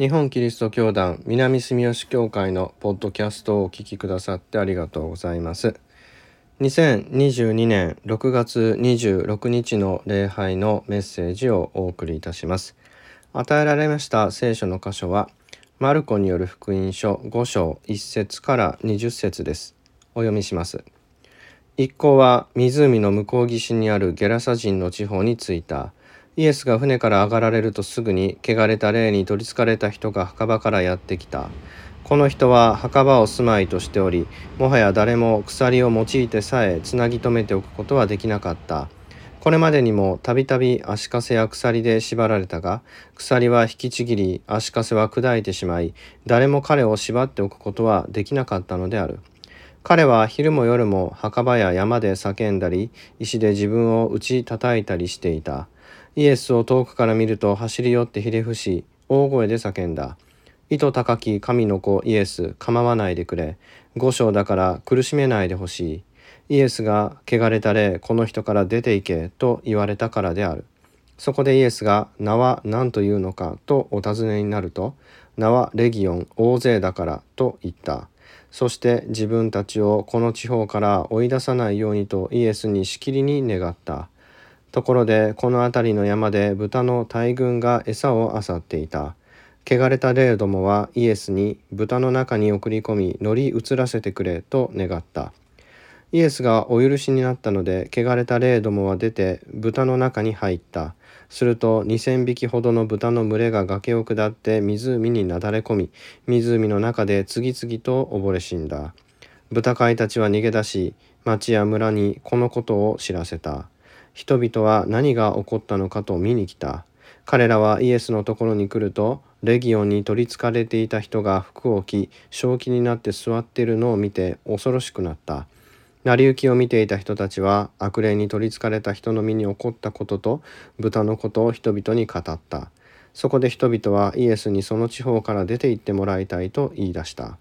日本キリスト教団南住吉教会のポッドキャストをお聞きくださってありがとうございます。2022年6月26日の礼拝のメッセージをお送りいたします。与えられました聖書の箇所は、マルコによる福音書5章1節から20節です。お読みします。一行は湖の向こう岸にあるゲラサ人の地方に着いた。イエスが船から上がられるとすぐに汚れた霊に取りつかれた人が墓場からやってきた。この人は墓場を住まいとしており、もはや誰も鎖を用いてさえつなぎ止めておくことはできなかった。これまでにもたびたび足かせや鎖で縛られたが、鎖は引きちぎり、足かせは砕いてしまい、誰も彼を縛っておくことはできなかったのである。彼は昼も夜も墓場や山で叫んだり、石で自分を打ち叩いたりしていた。イエスを遠くから見ると走り寄ってひれ伏し、大声で叫んだ。糸高き神の子イエス、構わないでくれ。五章だから苦しめないでほしい。イエスが、汚れた霊、この人から出て行け、と言われたからである。そこでイエスが、名は何というのか、とお尋ねになると、名はレギオン、大勢だから、と言った。そして自分たちをこの地方から追い出さないようにとイエスにしきりに願った。ところでこの辺りの山で豚の大群が餌を漁っていた。汚れた霊どもはイエスに豚の中に送り込み乗り移らせてくれと願った。イエスがお許しになったので汚れた霊どもは出て豚の中に入った。すると2,000匹ほどの豚の群れが崖を下って湖になだれ込み湖の中で次々と溺れ死んだ。豚飼いたちは逃げ出し町や村にこのことを知らせた。人々は何が起こったのかと見に来た。彼らはイエスのところに来ると、レギオンに取りつかれていた人が服を着、正気になって座っているのを見て恐ろしくなった。成り行きを見ていた人たちは悪霊に取りつかれた人の身に起こったことと豚のことを人々に語った。そこで人々はイエスにその地方から出て行ってもらいたいと言い出した。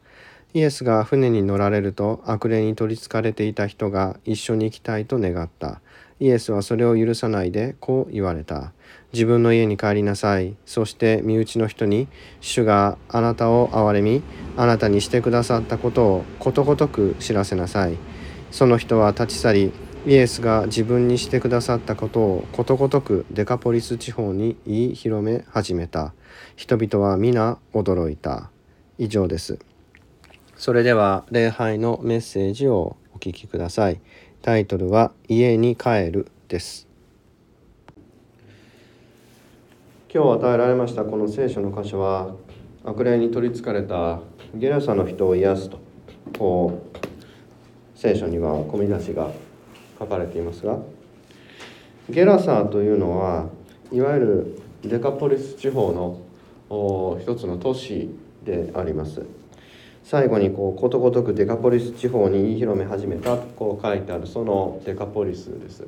イエスが船に乗られると悪霊に取りつかれていた人が一緒に行きたいと願った。イエスはそれを許さないでこう言われた。自分の家に帰りなさい。そして身内の人に、主があなたを憐れみ、あなたにしてくださったことをことごとく知らせなさい。その人は立ち去り、イエスが自分にしてくださったことをことごとくデカポリス地方に言い広め始めた。人々は皆驚いた。以上です。それでは礼拝のメッセージをお聞きください。タイトルは家に帰るです。今日与えられましたこの聖書の箇所は悪霊に取りつかれたゲラサの人を癒すとこう聖書には込み出しが書かれていますがゲラサというのはいわゆるデカポリス地方の一つの都市であります。最後にこうことごとくデカポリス地方に言い広め始めたとこう書いてあるそのデカポリスです。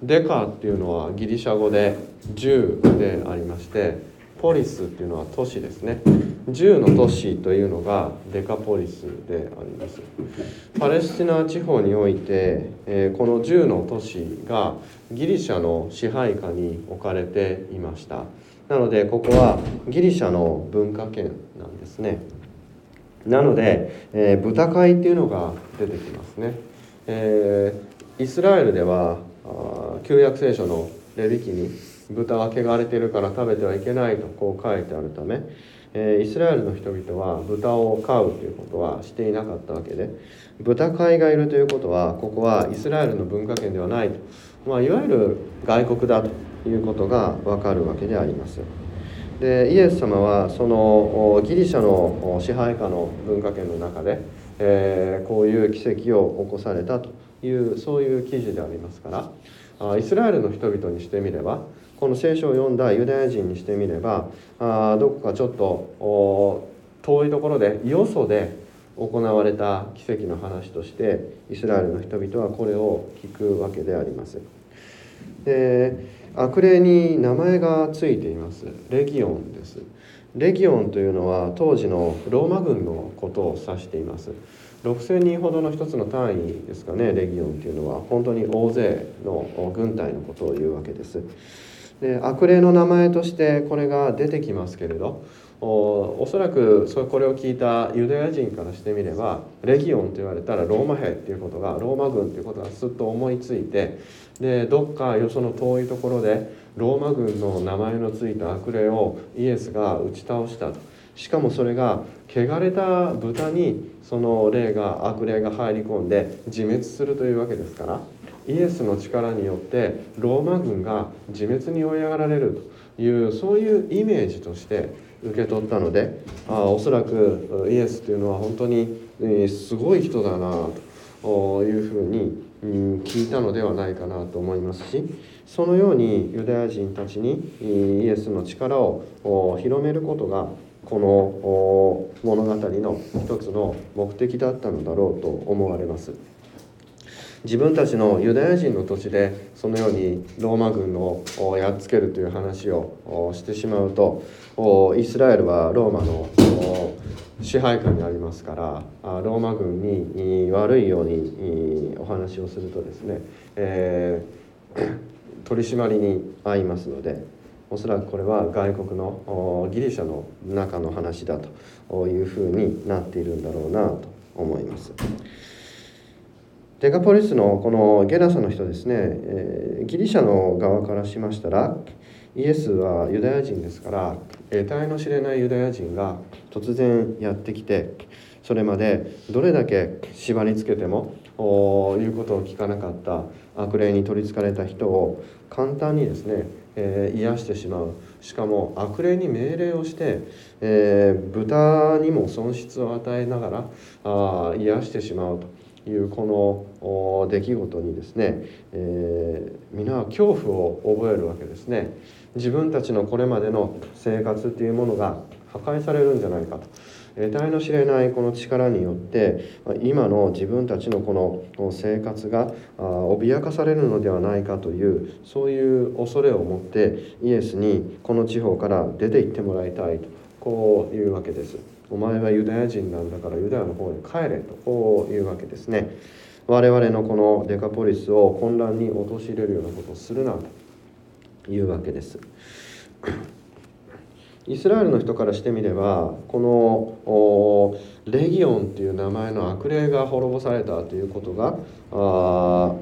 デカっていうのはギリシャ語で10でありましてポリスっていうのは都市ですね。10の都市というのがデカポリスであります。パレスチナ地方において、え、この10の都市がギリシャの支配下に置かれていました。なのでここはギリシャの文化圏なんですね。なので、えー、豚飼いっていうのが出てきますね、えー、イスラエルでは旧約聖書のレビ記に豚は汚れてるから食べてはいけないとこう書いてあるため、えー、イスラエルの人々は豚を飼うということはしていなかったわけで豚飼いがいるということはここはイスラエルの文化圏ではないと、まあ、いわゆる外国だということがわかるわけであります。でイエス様はそのギリシャの支配下の文化圏の中で、えー、こういう奇跡を起こされたというそういう記事でありますからイスラエルの人々にしてみればこの聖書を読んだユダヤ人にしてみればあどこかちょっと遠いところでよそで行われた奇跡の話としてイスラエルの人々はこれを聞くわけであります。で悪霊に名前がついています。レギオンです。レギオンというのは当時のローマ軍のことを指しています。6,000人ほどの一つの単位ですかねレギオンというのは本当に大勢の軍隊のことを言うわけです。で悪霊の名前としてこれが出てきますけれどおおそらくそこれを聞いたユダヤ人からしてみればレギオンと言われたらローマ兵っていうことがローマ軍っていうことがすっと思いついてでどっかよその遠いところでローマ軍の名前のついた悪霊をイエスが打ち倒したと。しかもそれが汚れた豚にその霊が悪霊が入り込んで自滅するというわけですからイエスの力によってローマ軍が自滅に追い上がられると。いうそういうイメージとして受け取ったのであおそらくイエスというのは本当にすごい人だなというふうに聞いたのではないかなと思いますしそのようにユダヤ人たちにイエスの力を広めることがこの物語の一つの目的だったのだろうと思われます。自分たちのユダヤ人の土地でそのようにローマ軍をやっつけるという話をしてしまうとイスラエルはローマの支配下にありますからローマ軍に悪いようにお話をするとですね、えー、取り締まりに遭いますのでおそらくこれは外国のギリシャの中の話だというふうになっているんだろうなと思います。デカポリスのこのゲラサの人ですね、えー、ギリシャの側からしましたらイエスはユダヤ人ですから得体の知れないユダヤ人が突然やってきてそれまでどれだけ縛りつけても言うことを聞かなかった悪霊に取りつかれた人を簡単にですね、えー、癒してしまう。しかも悪霊に命令をして、えー、豚にも損失を与えながらあ癒してしまうと。いうこの出来事にですね、えー、皆は恐怖を覚えるわけですね。自分たちのこれまでの生活っていうものが破壊されるんじゃないかと。得体の知れないこの力によって今の自分たちのこの生活が脅かされるのではないかというそういう恐れを持ってイエスにこの地方から出て行ってもらいたいとこういうわけです。お前はユダヤ人なんだからユダヤの方に帰れとこういうわけですね。我々のこのデカポリスを混乱に陥れるようなことをするなというわけです。イスラエルの人からしてみればこのレギオンっていう名前の悪霊が滅ぼされたということがあ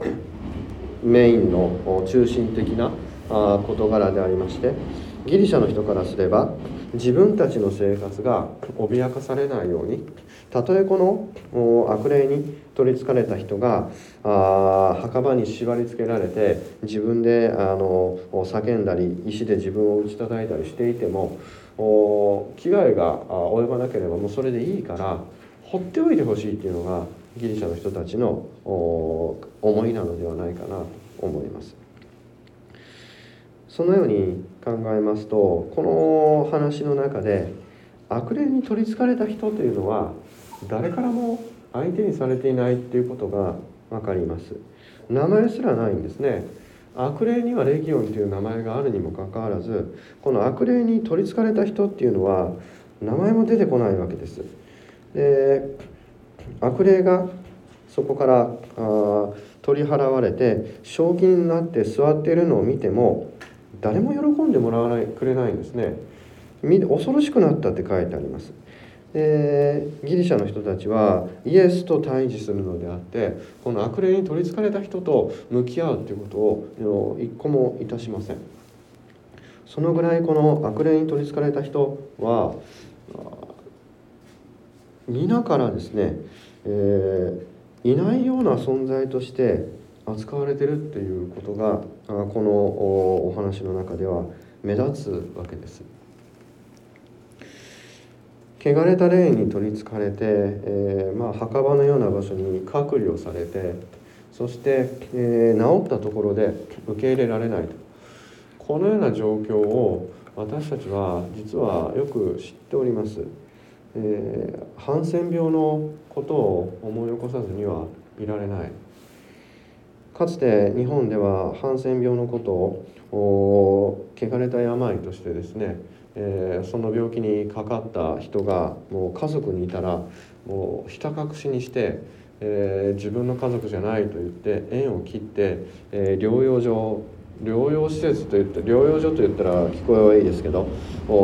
メインの中心的な事柄でありましてギリシャの人からすれば自分たちの生活が脅かされないようにたとえこの悪霊に取りつかれた人があ墓場に縛り付けられて自分であの叫んだり石で自分を打ち叩いたりしていても危害が及ばなければもうそれでいいから放っておいてほしいっていうのがギリシャの人たちの思いなのではないかなと思います。そのように考えますとこの話の中で悪霊に取りつかれた人というのは誰からも相手にされていないっていうことが分かります。名前すらないんですね。悪霊にはレギオンという名前があるにもかかわらずこの悪霊に取りつかれた人っていうのは名前も出てこないわけです。で悪霊がそこからあ取り払われて正気になって座っているのを見ても誰も喜んでもらわないくれないんですね。恐ろしくなったって書いてあります。でギリシャの人たちはイエスと対峙するのであってこの悪霊に取りつかれた人と向き合うということを一個もいたしません。そのぐらいこの悪霊に取りつかれた人は皆からですね、えー、いないような存在として扱われてるっていうことがこのお話の中では目立つわけです。汚れた霊に取りつかれて、えー、まあ、墓場のような場所に隔離をされてそして、えー、治ったところで受け入れられないと。このような状況を私たちは実はよく知っております、えー、ハンセン病のことを思い起こさずにはいられない。かつて日本ではハンセン病のことを汚れた病としてですねえー、その病気にかかった人がもう家族にいたらもうひた隠しにして、えー、自分の家族じゃないと言って縁を切って、えー、療養所療養施設といって療養所といったら聞こえはいいですけど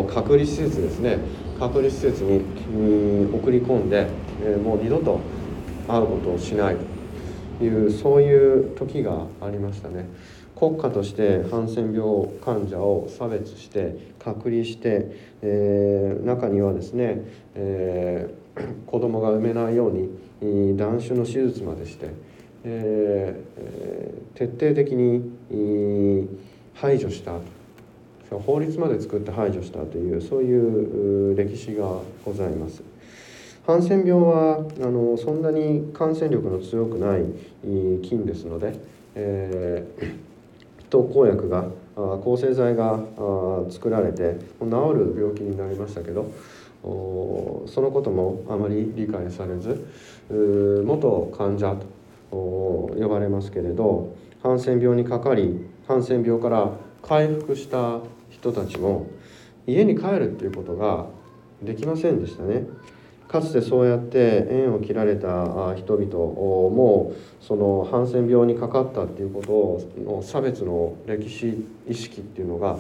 隔離施設ですね。隔離施設に送り込んで、えもう二度と会うことをしないと。いうそういう時がありましたね。国家としてハンセン病患者を差別して隔離して、えー、中にはですね、えー、子供が産めないように断種の手術までして、えー、徹底的に排除した法律まで作って排除したというそういう歴史がございます。ハンセン病はあのそんなに感染力の強くない菌ですので、えー、特効薬が抗生剤が作られて治る病気になりましたけどそのこともあまり理解されず元患者と呼ばれますけれどハンセン病にかかりハンセン病から回復した人たちも家に帰るっていうことができませんでしたね。かつてそうやって縁を切られた人々もそのハンセン病にかかったっていうことの差別の歴史意識っていうのが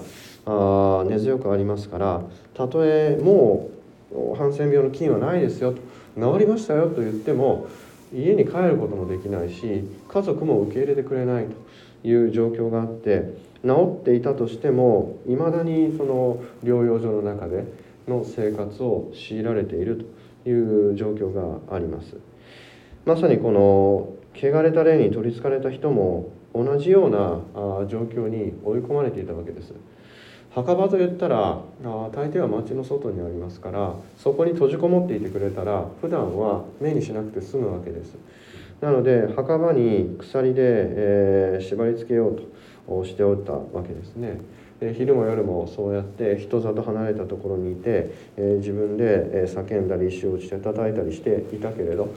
根強くありますからたとえもうハンセン病の菌はないですよと治りましたよと言っても家に帰ることもできないし家族も受け入れてくれないという状況があって治っていたとしてもいまだにその療養所の中での生活を強いられていると。いう状況があります。まさにこの汚れた霊に取りつかれた人も同じような状況に追い込まれていたわけです。墓場といったら大抵は町の外にありますからそこに閉じこもっていてくれたら普段は目にしなくて済むわけです。なので墓場に鎖で、えー、縛り付けようとしておったわけですね。昼も夜もそうやって人里離れたところにいて、自分で叫んだり石を打ちて叩いたりしていたけれど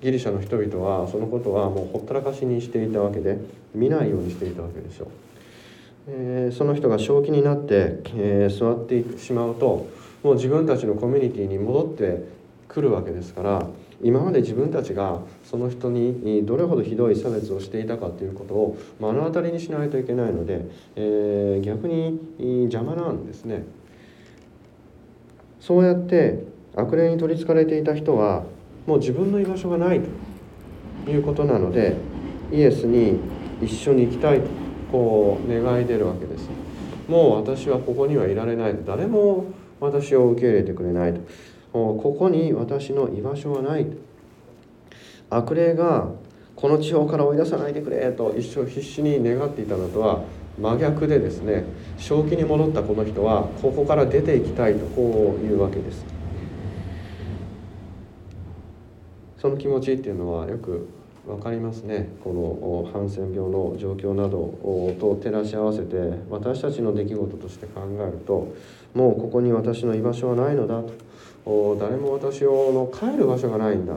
ギリシャの人々はそのことはもうほったらかしにしていたわけで見ないようにしていたわけでしょう。えその人が正気になって、え座ってしまうともう自分たちのコミュニティに戻ってくるわけですから今まで自分たちがその人にどれほどひどい差別をしていたかということを目の当たりにしないといけないので、えー、逆に邪魔なんですね。そうやって悪霊に取りつかれていた人はもう自分の居場所がないということなのでイエスに一緒に行きたいとこう願い出るわけです。もう私はここにはいられない誰も私を受け入れてくれないと。ここに私の居場所はない。悪霊がこの地方から追い出さないでくれと一生必死に願っていたのとは真逆でですね正気に戻ったこの人はここから出ていきたいとこういうわけです。その気持ちっていうのはよく分かりますね。このハンセン病の状況などと照らし合わせて私たちの出来事として考えるともうここに私の居場所はないのだと。誰も私をの帰る場所がないんだ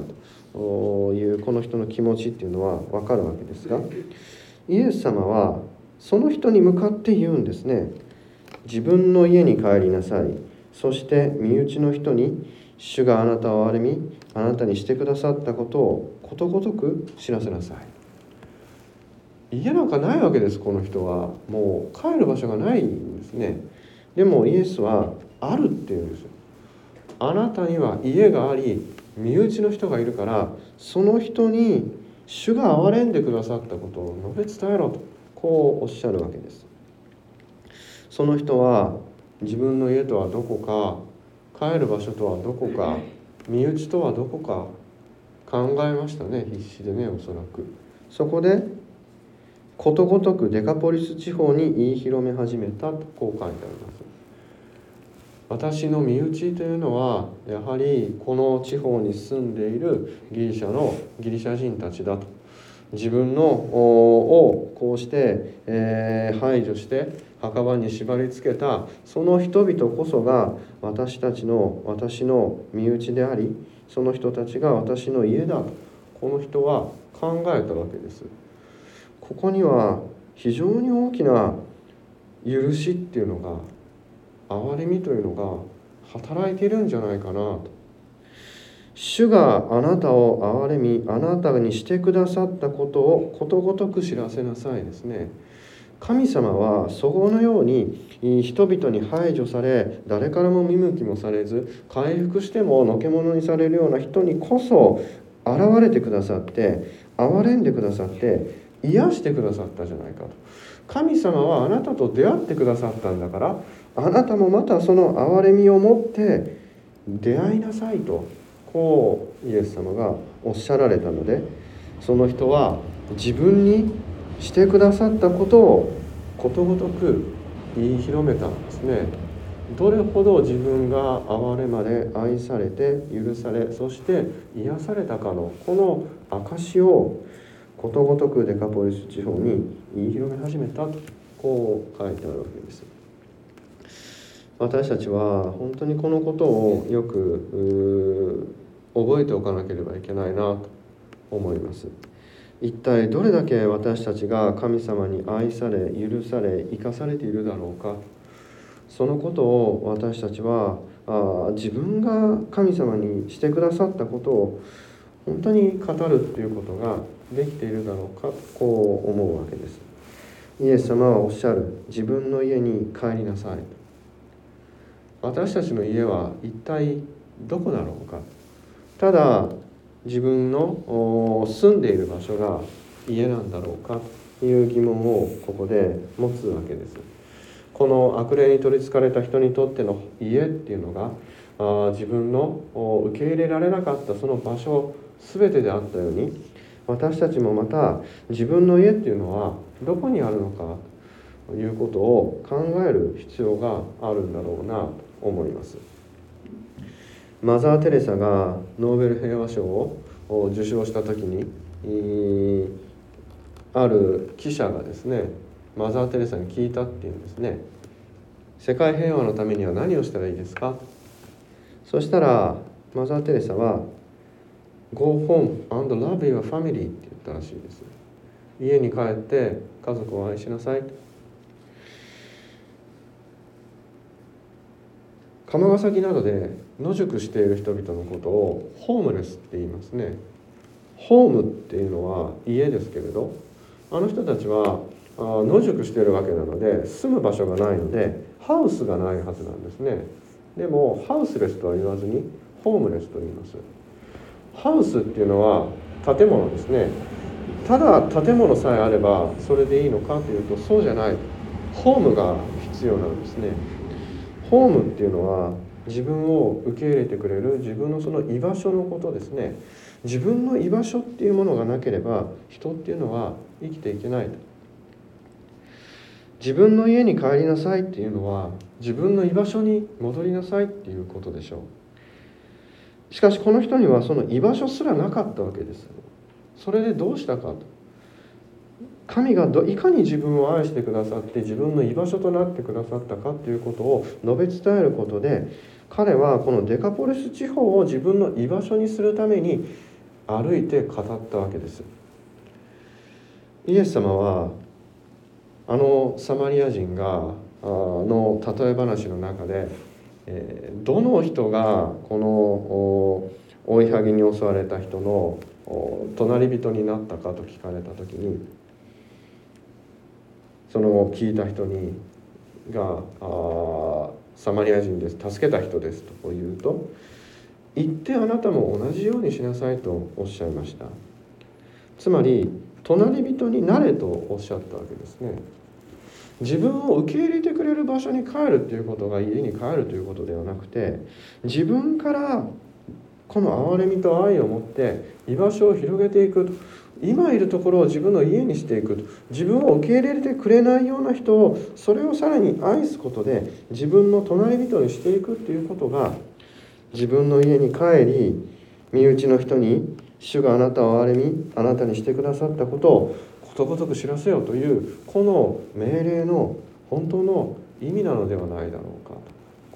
と。いうこの人の気持ちっていうのは分かるわけですがイエス様はその人に向かって言うんですね。自分の家に帰りなさい。そして身内の人に主があなたを憐みあなたにしてくださったことをことごとく知らせなさい家なんかないわけですこの人は。もう帰る場所がないんですね。でもイエスはあるっていうんですよ。あなたには家があり身内の人がいるからその人に主が憐れんでくださったことを述べ伝えろとこうおっしゃるわけです。その人は自分の家とはどこか帰る場所とはどこか身内とはどこか考えましたね必死でねおそらく。そこでことごとくデカポリス地方に言い広め始めたとこう書いてあります。私の身内というのはやはりこの地方に住んでいるギリシャのギリシャ人たちだと。自分のをこうして、えー、排除して墓場に縛り付けたその人々こそが私たちの私の身内でありその人たちが私の家だと。この人は考えたわけです。ここには非常に大きな許しっていうのが憐れみというのが働いているんじゃないかなと。主があなたを憐れみあなたにしてくださったことをことごとく知らせなさいですね。神様はそごのように人々に排除され誰からも見向きもされず回復してものけ者にされるような人にこそ現れてくださって憐れんでくださって癒してくださったじゃないかと。神様はあなたと出会ってくださったんだからあなたもまたその憐れみを持って出会いなさいとこうイエス様がおっしゃられたのでその人は自分にしてくださったことをことごとく言い広めたんですね。どれほど自分が憐れまで愛されて許されそして癒されたかのこの証しをことごとくデカポリス地方に言い広め始めたとこう書いてあるわけです。私たちは本当にこのことをよく覚えておかなければいけないなと思います。一体どれだけ私たちが神様に愛され許され生かされているだろうか。そのことを私たちはあ自分が神様にしてくださったことを本当に語るっていうことができているだろうかこう思うわけです。イエス様はおっしゃる。自分の家に帰りなさい。私たちの家は一体どこだろうか。ただ自分の住んでいる場所が家なんだろうかという疑問をここで持つわけです。この悪霊に取りつかれた人にとっての家っていうのがあ自分の受け入れられなかったその場所全てであったように私たちもまた自分の家っていうのはどこにあるのかということを考える必要があるんだろうなと。思います。マザー・テレサがノーベル平和賞を受賞した時にある記者がですねマザー・テレサに聞いたっていうんですね。世界平和のためには何をしたらいいですか？そしたらマザー・テレサは Go home and love your family って言ったらしいです。家に帰って家族を愛しなさい釜ヶ崎などで野宿している人々のことをホームレスって言いますね。ホームっていうのは家ですけれどあの人たちは野宿しているわけなので住む場所がないのでハウスがないはずなんですね。でもハウスレスとは言わずにホームレスと言います。ハウスっていうのは建物ですね。ただ建物さえあればそれでいいのかというとそうじゃない。ホームが必要なんですね。ホームっていうのは自分を受け入れてくれる自分のその居場所のことですね。自分の居場所っていうものがなければ人っていうのは生きていけないと。自分の家に帰りなさいっていうのは自分の居場所に戻りなさいっていうことでしょう。しかしこの人にはその居場所すらなかったわけです。それでどうしたかと。神がどいかに自分を愛してくださって自分の居場所となってくださったかということを述べ伝えることで彼はこのデカポリス地方を自分の居場所にするために歩いて語ったわけです。イエス様はあのサマリア人がの例え話の中で、どの人がこの追いはぎに襲われた人の隣人になったかと聞かれた時にその聞いた人にがあサマリア人です。助けた人ですと言うと言ってあなたも同じようにしなさいとおっしゃいました。つまり隣人になれとおっしゃったわけですね。自分を受け入れてくれる場所に帰るっていうことが家に帰るということではなくて自分からこの憐れみと愛を持って居場所を広げていく今いるところを自分の家にしていく自分を受け入れてくれないような人をそれをさらに愛すことで自分の隣人にしていくっていうことが自分の家に帰り身内の人に主があなたを憐れみあなたにしてくださったことをことごとく知らせよというこの命令の本当の意味なのではないだろうかと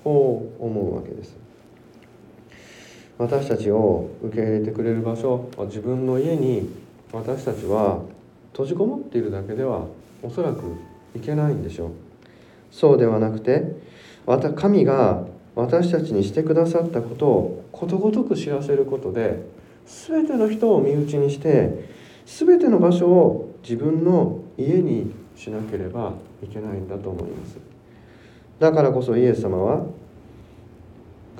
こう思うわけです。私たちを受け入れてくれる場所自分の家に私たちは閉じこもっているだけではおそらくいけないんでしょう。そうではなくて神が私たちにしてくださったことをことごとく知らせることで全ての人を身内にして全ての場所を自分の家にしなければいけないんだと思います。だからこそイエス様は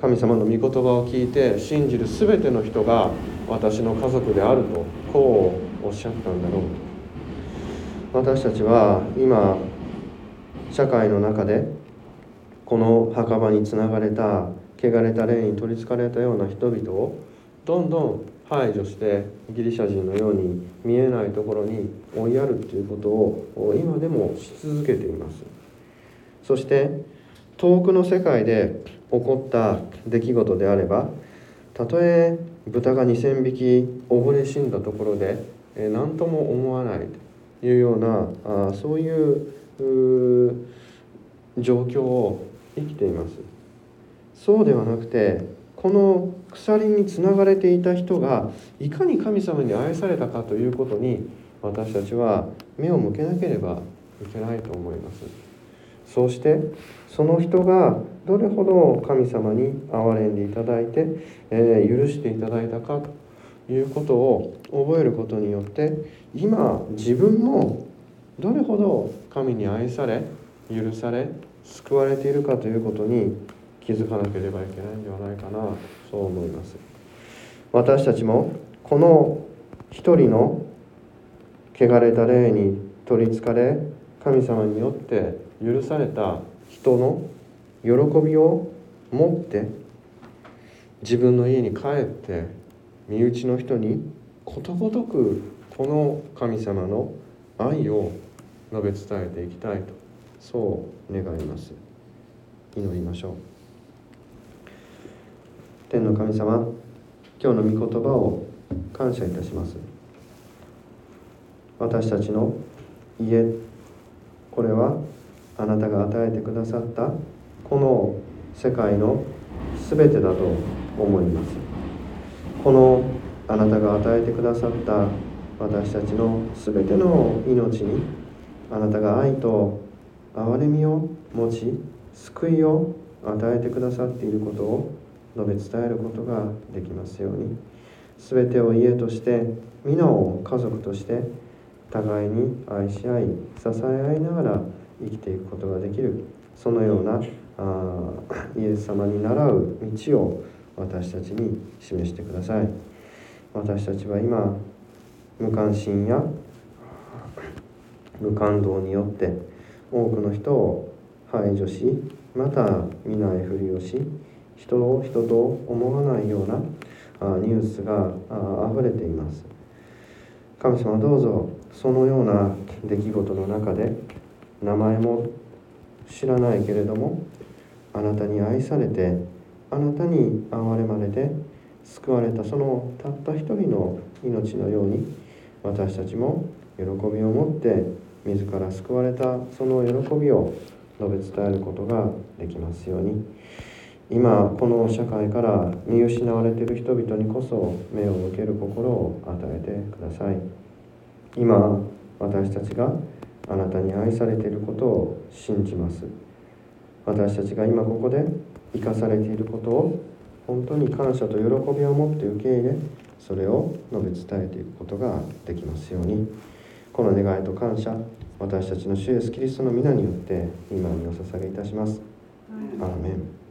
神様の御言葉を聞いて信じる全ての人が私の家族であるとこうおっしゃったんだろう。と私たちは今社会の中でこの墓場につながれた汚れた霊に取りつかれたような人々をどんどん排除してギリシャ人のように見えないところに追いやるということを今でもし続けています。そして遠くの世界でこった出来事であればたとえ豚が2,000匹溺れ死んだところで何とも思わないというようなあそういう状況を生きています。そうではなくてこの鎖につながれていた人がいかに神様に愛されたかということに私たちは目を向けなければいけないと思います。そうしてその人がどれほど神様に憐れんでいただいて、えー、許していただいたかということを覚えることによって今自分もどれほど神に愛され許され救われているかということに気づかなければいけないんではないかなそう思います。私たちもこの一人の汚れた霊に取りつかれ神様によって許された人の喜びを持って自分の家に帰って身内の人にことごとくこの神様の愛を述べ伝えていきたいとそう願います。祈りましょう。天の神様今日の御言葉を感謝いたします。私たちの家これはあなたが与えてくださったこの世界の全てだと思います。このあなたが与えてくださった私たちの全ての命にあなたが愛と憐れみを持ち救いを与えてくださっていることを述べ伝えることができますように。全てを家として皆を家族として互いに愛し合い支え合いながら生きていくことができるそのようなあ イエス様に倣う道を私たちに示してください。私たちは今無関心や 無感動によって多くの人を排除しまた見ないふりをし人を人と思わないようなニュースが溢れています。神様どうぞそのような出来事の中で名前も知らないけれどもあなたに愛されてあなたに憐れまれて救われたそのたった一人の命のように私たちも喜びを持って自ら救われたその喜びを述べ伝えることができますように。今この社会から見失われている人々にこそ目を向ける心を与えてください今私たちがあなたに愛されていることを信じます私たちが今ここで生かされていることを本当に感謝と喜びを持って受け入れそれを述べ伝えていくことができますようにこの願いと感謝私たちの主イエスキリストの皆によって今にお捧げいたします。アーメン.